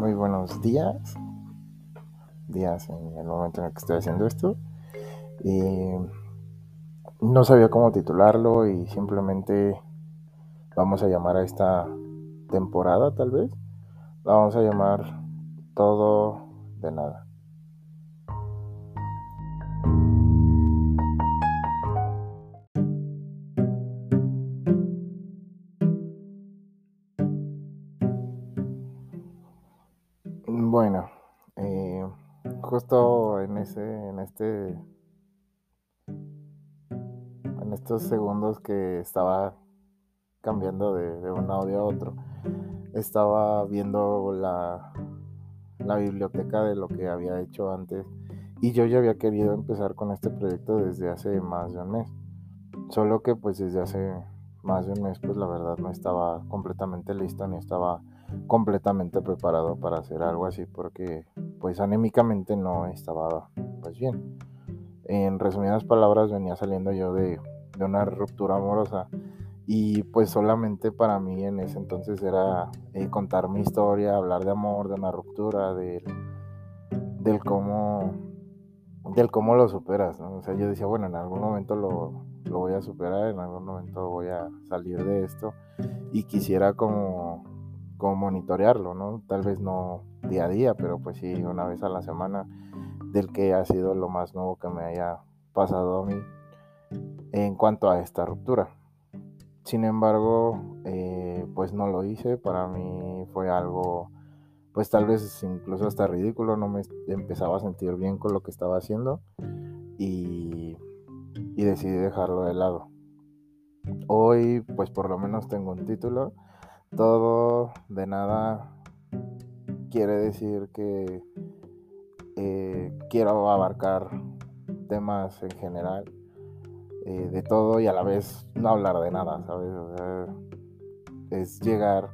muy buenos días. Días en el momento en el que estoy haciendo esto. no sabía cómo titularlo y simplemente vamos a llamar a esta temporada tal vez. La vamos a llamar todo de nada. Bueno, eh, justo en ese, en este, en estos segundos que estaba cambiando de, un audio a otro, estaba viendo la, la biblioteca de lo que había hecho antes y yo ya había querido empezar con este proyecto desde hace más de un mes. Solo que pues desde hace más de un mes pues la verdad no estaba completamente listo ni estaba completamente preparado para hacer algo así porque pues anémicamente no estaba pues bien. En resumidas palabras venía saliendo yo de, una ruptura amorosa y pues solamente para mí en ese entonces era eh, contar mi historia, hablar de amor, de una ruptura, del, del cómo del cómo lo superas, O sea, yo decía, bueno, en algún momento lo, lo voy a superar, en algún momento voy a salir de esto y quisiera como como monitorearlo, ¿no? Tal vez no día a día, pero pues sí una vez a la semana del que ha sido lo más nuevo que me haya pasado a mí en cuanto a esta ruptura. Sin embargo, eh, pues no lo hice, para mí fue algo, pues tal vez incluso hasta ridículo, no me empezaba a sentir bien con lo que estaba haciendo y, y decidí dejarlo de lado. Hoy, pues por lo menos tengo un título todo de nada quiere decir que eh, quiero abarcar temas en general eh, de todo y a la vez no hablar de nada, ¿sabes? es llegar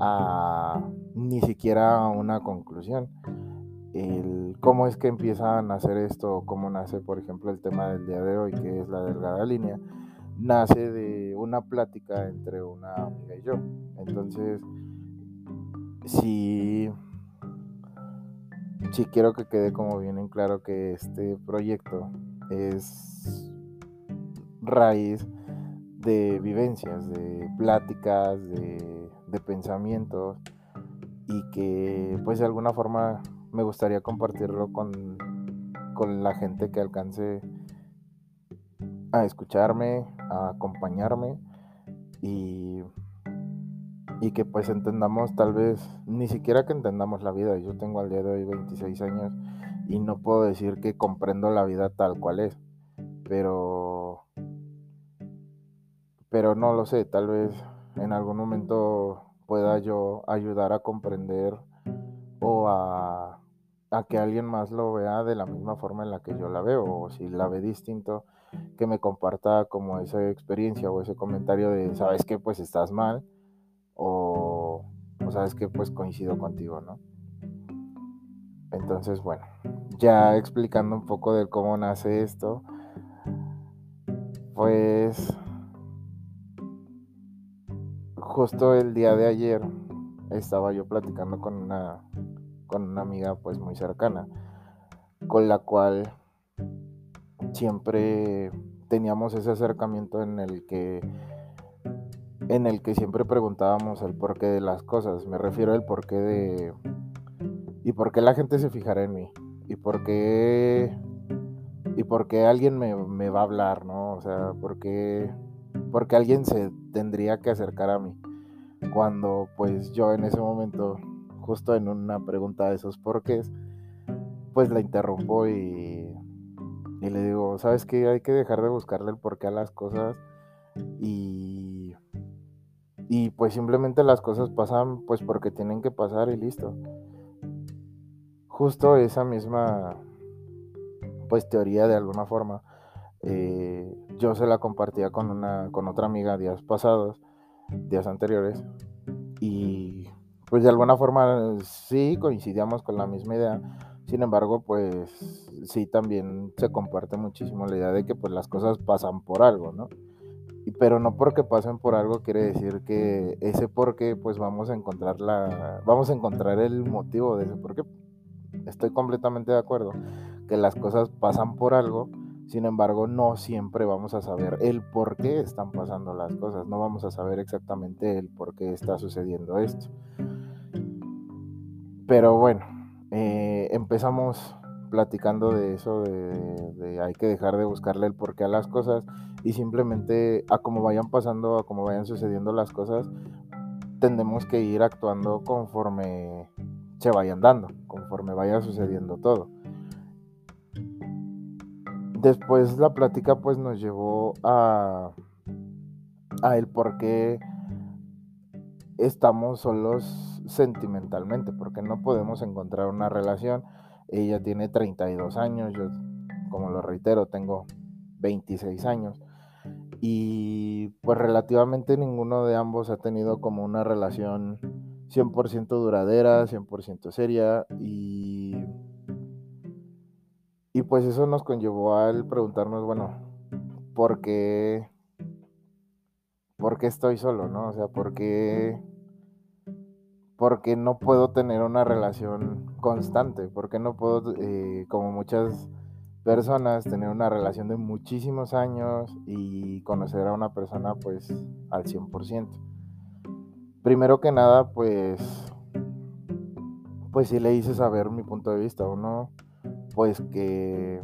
a ni siquiera una conclusión. El cómo es que empiezan a hacer esto, cómo nace, por ejemplo, el tema del día de hoy, que es la delgada línea, nace de una plática entre una amiga y yo. Entonces, sí, quiero que quede como bien en claro que este proyecto es raíz de vivencias, de pláticas, de, de pensamientos y que pues de alguna forma me gustaría compartirlo con, con la gente que alcance a escucharme, a acompañarme y y que pues entendamos tal vez, ni siquiera que entendamos la vida. Yo tengo al día de hoy 26 años y no puedo decir que comprendo la vida tal cual es, pero pero no lo sé, tal vez en algún momento pueda yo ayudar a comprender o a, a que alguien más lo vea de la misma forma en la que yo la veo, o si la ve distinto, que me comparta como esa experiencia o ese comentario de, sabes que pues estás mal, o, sabes que pues coincido contigo, ¿no? Entonces, bueno, ya explicando un poco de cómo nace esto, pues justo el día de ayer estaba yo platicando con una con una amiga pues muy cercana con la cual siempre teníamos ese acercamiento en el que en el que siempre preguntábamos el porqué de las cosas. Me refiero al porqué de... ¿Y por qué la gente se fijará en mí? ¿Y por qué... ¿Y por qué alguien me, va a hablar, no? O sea, ¿por qué, porque alguien se tendría que acercar a mí? Cuando pues yo en ese momento, justo en una pregunta de esos porqués, pues la interrumpo y, y le digo, ¿sabes qué? Hay que dejar de buscarle el porqué a las cosas y y pues simplemente las cosas pasan pues porque tienen que pasar y listo. Justo esa misma pues teoría de alguna forma eh, yo se la compartía con una con otra amiga días pasados, días anteriores y pues de alguna forma sí coincidíamos con la misma idea. Sin embargo, pues sí también se comparte muchísimo la idea de que pues las cosas pasan por algo, ¿no? pero no porque pasen por algo quiere decir que ese por qué pues vamos a encontrar la vamos a encontrar el motivo de ese por qué. Estoy completamente de acuerdo que las cosas pasan por algo, sin embargo no siempre vamos a saber el por qué están pasando las cosas, no vamos a saber exactamente el por qué está sucediendo esto. Pero bueno, eh, empezamos platicando de eso, de, hay que dejar de buscarle el porqué a las cosas y simplemente a como vayan pasando, a como vayan sucediendo las cosas, tendemos que ir actuando conforme se vayan dando, conforme vaya sucediendo todo. Después la plática pues nos llevó a, a el por qué estamos solos sentimentalmente, no podemos encontrar una relación ella tiene 32 años, yo, como lo reitero, tengo 26 años. Y pues relativamente ninguno de ambos ha tenido como una relación 100% duradera, 100% seria. Y, y pues eso nos conllevó al preguntarnos, bueno, ¿por qué, ¿por qué estoy solo? ¿no? O sea, ¿por qué porque no puedo tener una relación constante, porque no puedo, eh, como muchas personas, tener una relación de muchísimos años y conocer a una persona pues al 100%. Primero que nada, pues, pues sí le hice saber mi punto de vista, uno, pues que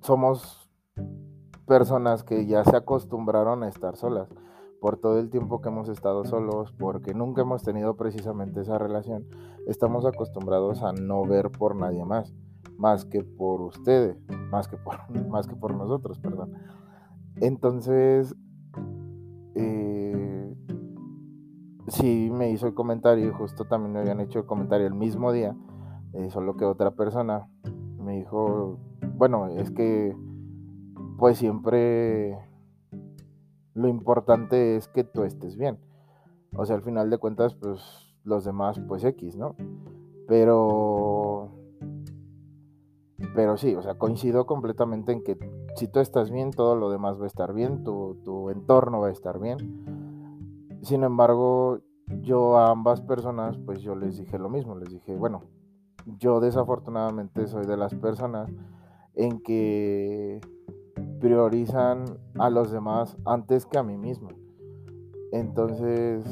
somos personas que ya se acostumbraron a estar solas por todo el tiempo que hemos estado solos, porque nunca hemos tenido precisamente esa relación, estamos acostumbrados a no ver por nadie más, más que por ustedes, más que por, más que por nosotros, perdón. Entonces, eh, sí me hizo el comentario, y justo también me habían hecho el comentario el mismo día, eh, solo que otra persona me dijo, bueno, es que pues siempre lo importante es que tú estés bien. O sea, al final de cuentas, pues los demás, pues X, ¿no? Pero... Pero sí, o sea, coincido completamente en que si tú estás bien, todo lo demás va a estar bien, tu, tu entorno va a estar bien. Sin embargo, yo a ambas personas, pues yo les dije lo mismo, les dije, bueno, yo desafortunadamente soy de las personas en que priorizan a los demás antes que a mí mismo. Entonces,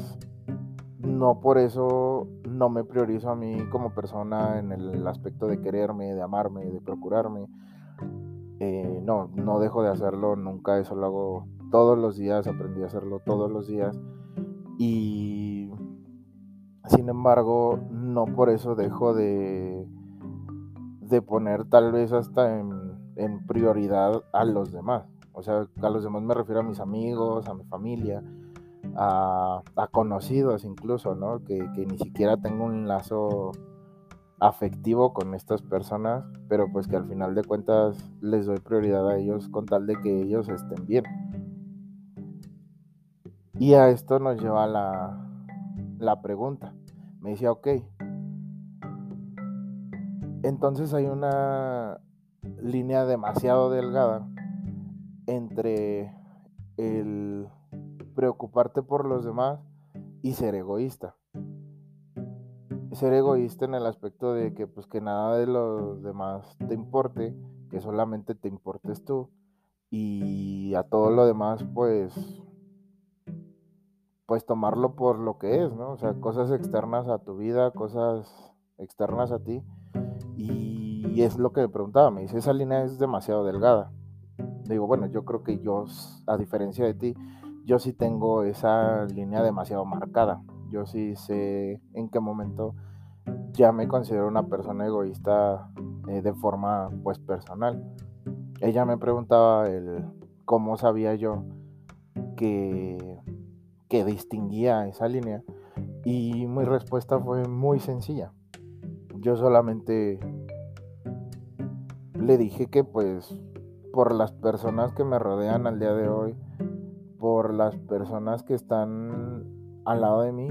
no por eso no me priorizo a mí como persona en el aspecto de quererme, de amarme, de procurarme. Eh, no, no dejo de hacerlo nunca, eso lo hago todos los días, aprendí a hacerlo todos los días. Y sin embargo, no por eso dejo de, de poner tal vez hasta en en prioridad a los demás. O sea, a los demás me refiero a mis amigos, a mi familia, a, conocidos incluso, ¿no? Que, ni siquiera tengo un lazo afectivo con estas personas, pero pues que al final de cuentas les doy prioridad a ellos con tal de que ellos estén bien. Y a esto nos lleva la, la pregunta. Me decía, ok, entonces hay una línea demasiado delgada entre el preocuparte por los demás y ser egoísta. Ser egoísta en el aspecto de que pues que nada de los demás te importe, que solamente te importes tú y a todo lo demás pues pues tomarlo por lo que es, ¿no? O sea, cosas externas a tu vida, cosas externas a ti y y es lo que me preguntaba, me dice, esa línea es demasiado delgada. Digo, bueno, yo creo que yo, a diferencia de ti, yo sí tengo esa línea demasiado marcada. Yo sí sé en qué momento ya me considero una persona egoísta eh, de forma pues personal. Ella me preguntaba el cómo sabía yo que, que distinguía esa línea y mi respuesta fue muy sencilla. Yo solamente le dije que pues por las personas que me rodean al día de hoy, por las personas que están al lado de mí,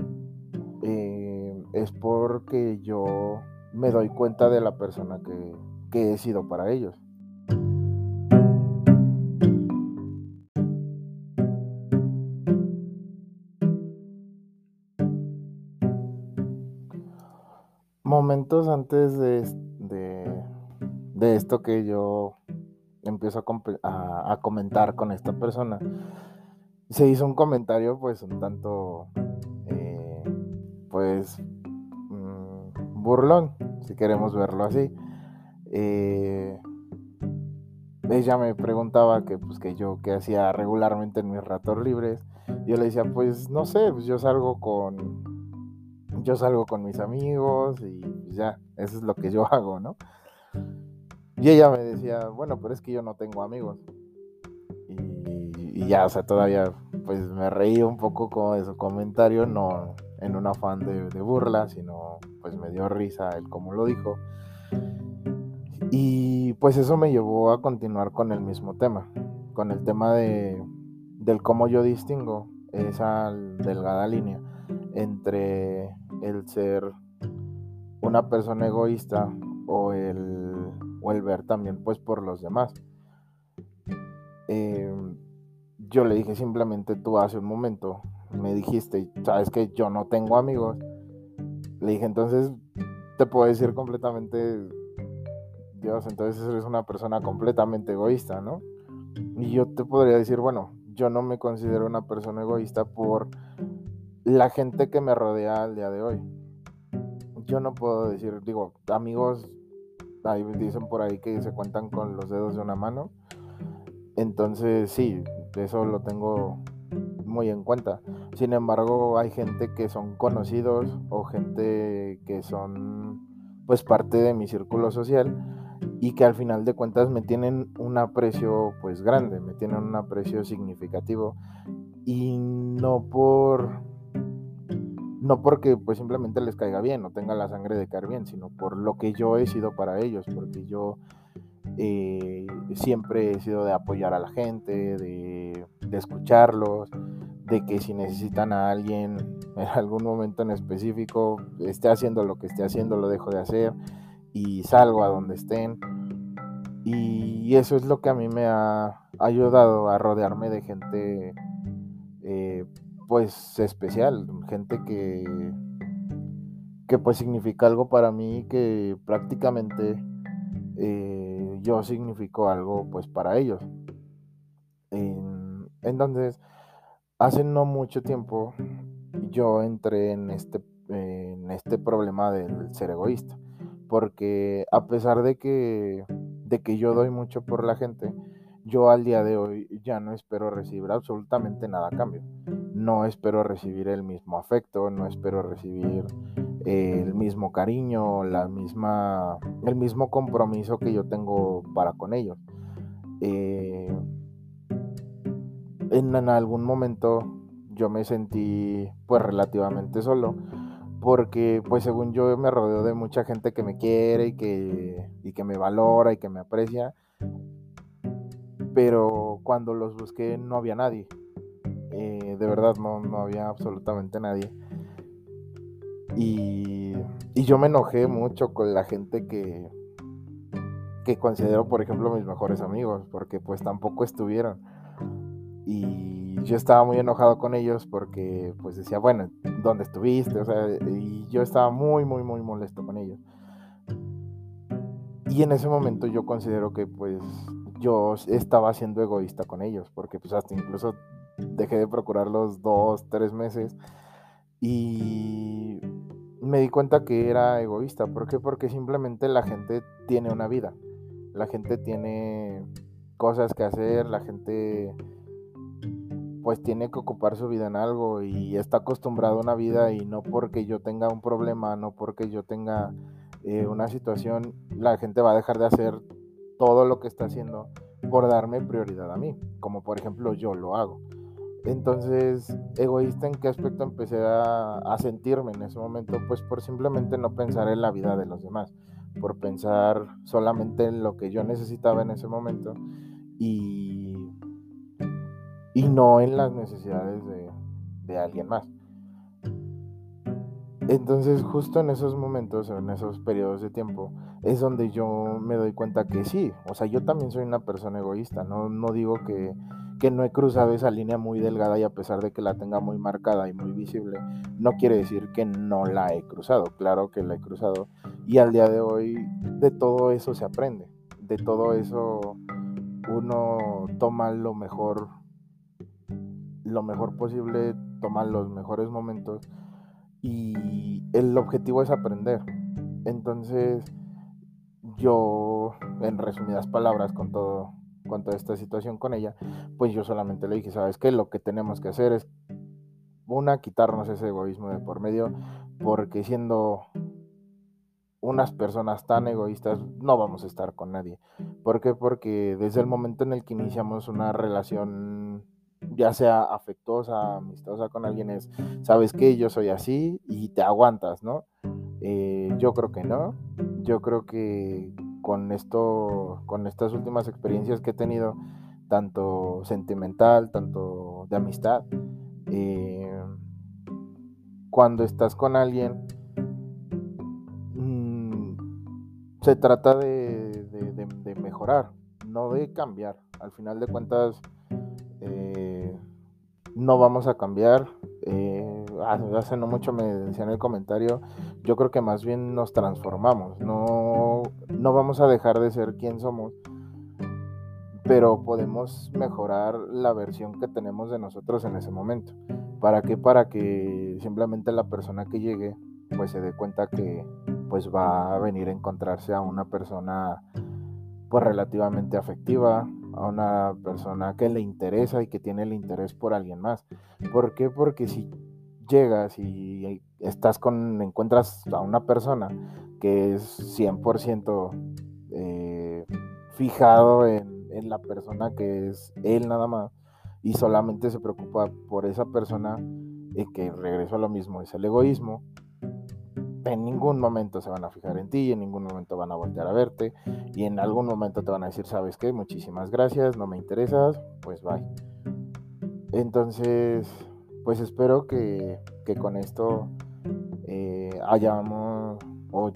eh, es porque yo me doy cuenta de la persona que, que he sido para ellos. Momentos antes de este de, esto que yo empiezo a, comentar con esta persona, se hizo un comentario pues un tanto, eh, pues, mm, burlón, si queremos verlo así. Eh, ella me preguntaba que, pues, que yo qué hacía regularmente en mis ratos libres. Yo le decía, pues no sé, pues yo salgo con yo salgo con mis amigos y pues, ya, eso es lo que yo hago, ¿no? Y ella me decía, bueno, pero es que yo no tengo amigos. Y, ya, o sea, todavía pues me reí un poco con de su comentario, no en un afán de, de burla, sino pues me dio risa el cómo lo dijo. Y pues eso me llevó a continuar con el mismo tema, con el tema de, del cómo yo distingo esa delgada línea entre el ser una persona egoísta o el, también pues por los demás. Em, yo le dije simplemente tú hace un momento me dijiste, sabes que yo no tengo amigos. Le dije, entonces te puedo decir completamente Dios, entonces eres una persona completamente egoísta, ¿no? Y yo te podría decir, bueno, yo no me considero una persona egoísta por la gente que me rodea al día de hoy. Yo no puedo decir, digo, amigos, ahí dicen por ahí que se cuentan con los dedos de una mano. Entonces, sí, eso lo tengo muy en cuenta. Sin embargo, hay gente que son conocidos o gente que son pues parte de mi círculo social y que al final de cuentas me tienen un aprecio pues grande, me tienen un aprecio significativo y no por no porque pues simplemente les caiga bien o tenga la sangre de caer bien, sino por lo que yo he sido para ellos, porque yo eh, siempre he sido de apoyar a la gente, de, escucharlos, de que si necesitan a alguien en algún momento en específico, esté haciendo lo que esté haciendo, lo dejo de hacer y salgo a donde estén. Y eso es lo que a mí me ha ayudado a rodearme de gente eh, pues especial, gente que, que pues significa algo para mí que prácticamente eh, yo significo algo pues para ellos. entonces, hace no mucho tiempo yo entré en este, en este problema del ser egoísta porque a pesar de que, de que yo doy mucho por la gente, yo al día de hoy ya no espero recibir absolutamente nada a cambio. No espero recibir el mismo afecto, no espero recibir el mismo cariño, la misma, el mismo compromiso que yo tengo para con ellos. Eh, en, en algún momento yo me sentí pues relativamente solo porque pues según yo me rodeo de mucha gente que me quiere y que, y que me valora y que me aprecia, pero cuando los busqué no había nadie, eh, de verdad no, no, había absolutamente nadie. Y, y, yo me enojé mucho con la gente que, que considero, por ejemplo, mis mejores amigos, porque pues tampoco estuvieron. Y yo estaba muy enojado con ellos porque pues decía, bueno, ¿dónde estuviste? O sea, y yo estaba muy, muy, muy molesto con ellos. Y en ese momento yo considero que pues yo estaba siendo egoísta con ellos, porque pues hasta incluso dejé de procurarlos dos, tres meses y me di cuenta que era egoísta. ¿Por qué? Porque simplemente la gente tiene una vida, la gente tiene cosas que hacer, la gente pues tiene que ocupar su vida en algo y está acostumbrado a una vida y no porque yo tenga un problema, no porque yo tenga eh, una situación, la gente va a dejar de hacer todo lo que está haciendo por darme prioridad a mí, como por ejemplo yo lo hago. Entonces, egoísta en qué aspecto empecé a, sentirme en ese momento, pues por simplemente no pensar en la vida de los demás, por pensar solamente en lo que yo necesitaba en ese momento y y no en las necesidades de, alguien más. Entonces justo en esos momentos, en esos periodos de tiempo, es donde yo me doy cuenta que sí, o sea, yo también soy una persona egoísta, no, no digo que, que no he cruzado esa línea muy delgada y a pesar de que la tenga muy marcada y muy visible, no quiere decir que no la he cruzado. Claro que la he cruzado y al día de hoy de todo eso se aprende. De todo eso uno toma lo mejor lo mejor posible, toma los mejores momentos y el objetivo es aprender. Entonces, yo, en resumidas palabras, con todo, con toda esta situación con ella, pues yo solamente le dije, ¿sabes qué? Lo que tenemos que hacer es, una, quitarnos ese egoísmo de por medio, porque siendo unas personas tan egoístas, no vamos a estar con nadie. ¿Por qué? Porque desde el momento en el que iniciamos una relación ya sea amistosa con alguien, es, sabes que yo soy así y te aguantas, ¿no? Eh, yo creo que no. Yo creo que con esto, con estas últimas experiencias que he tenido, tanto sentimental, tanto de amistad, eh, cuando estás con alguien, mm, se trata de, de, mejorar, no de cambiar. Al final de cuentas, eh, no vamos a cambiar. Eh, hace no mucho me decía en el comentario, yo creo que más bien nos transformamos, no, no vamos a dejar de ser quien somos, pero podemos mejorar la versión que tenemos de nosotros en ese momento. ¿Para qué? Para que simplemente la persona que llegue pues se dé cuenta que pues va a venir a encontrarse a una persona pues relativamente afectiva, a una persona que le interesa y que tiene el interés por alguien más. ¿Por qué? Porque si llegas y estás con, encuentras a una persona que es 100% eh, fijado en, la persona que es él nada más y solamente se preocupa por esa persona, y que regreso a lo mismo, es el egoísmo, en ningún momento se van a fijar en ti, en ningún momento van a voltear a verte y en algún momento te van a decir, ¿sabes qué? Muchísimas gracias, no me interesas, pues bye. Entonces, pues espero que, con esto eh, hayamos o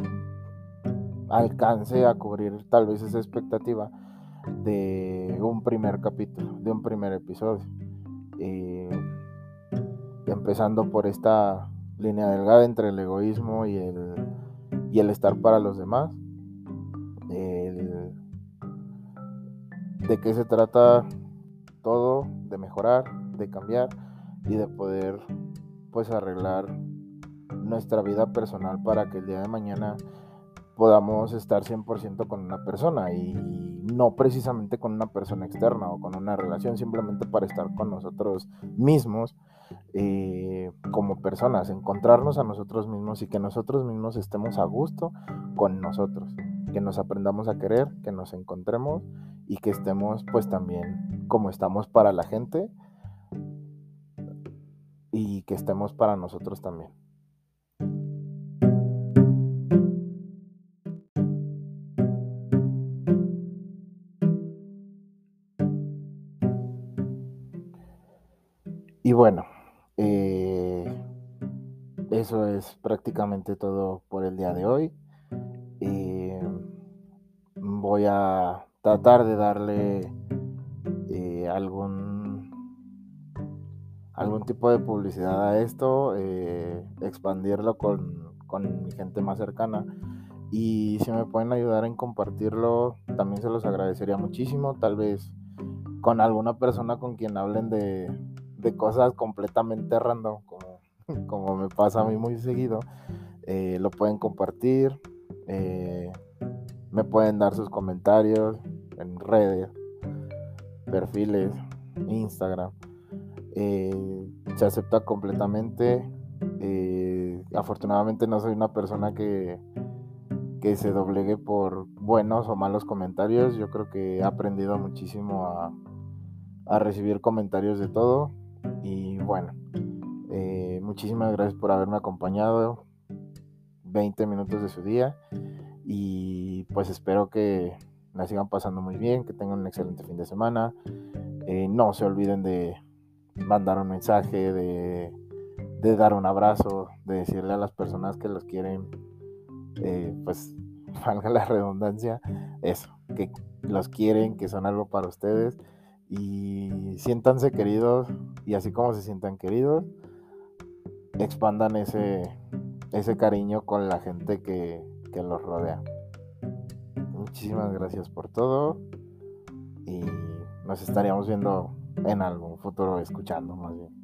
alcance a cubrir tal vez esa expectativa de un primer capítulo, de un primer episodio. Eh, empezando por esta línea delgada entre el egoísmo y el, y el estar para los demás. de qué se trata todo, de mejorar, de cambiar y de poder pues arreglar nuestra vida personal para que el día de mañana podamos estar 100% con una persona y no precisamente con una persona externa o con una relación, simplemente para estar con nosotros mismos eh, como personas, encontrarnos a nosotros mismos y que nosotros mismos estemos a gusto con nosotros, que nos aprendamos a querer, que nos encontremos y que estemos pues también como estamos para la gente y que estemos para nosotros también. Y bueno, eh, eso es prácticamente todo por el día de hoy. Eh, voy a tratar de darle eh, algún algún tipo de publicidad a esto, expandirlo con, con mi gente más cercana. Y si me pueden ayudar en compartirlo, también se los agradecería muchísimo. Tal vez con alguna persona con quien hablen de, de cosas completamente random, como, como me pasa a mí muy seguido, eh, lo pueden compartir, eh, me pueden dar sus comentarios en redes, perfiles, Instagram. Eh, se acepta completamente. afortunadamente no soy una persona que, que se doblegue por buenos o malos comentarios. Yo creo que he aprendido muchísimo a, a recibir comentarios de todo. Y bueno, eh, muchísimas gracias por haberme acompañado 20 minutos de su día y pues espero que la sigan pasando muy bien, que tengan un excelente fin de semana. Eh, no se olviden de mandar un mensaje, de, dar un abrazo, de decirle a las personas que los quieren, eh, pues valga la redundancia, eso, que los quieren, que son algo para ustedes y siéntanse queridos y así como se sientan queridos, expandan ese, ese cariño con la gente que, que los rodea. Muchísimas gracias por todo y nos estaríamos viendo en algún futuro, escuchando más bien.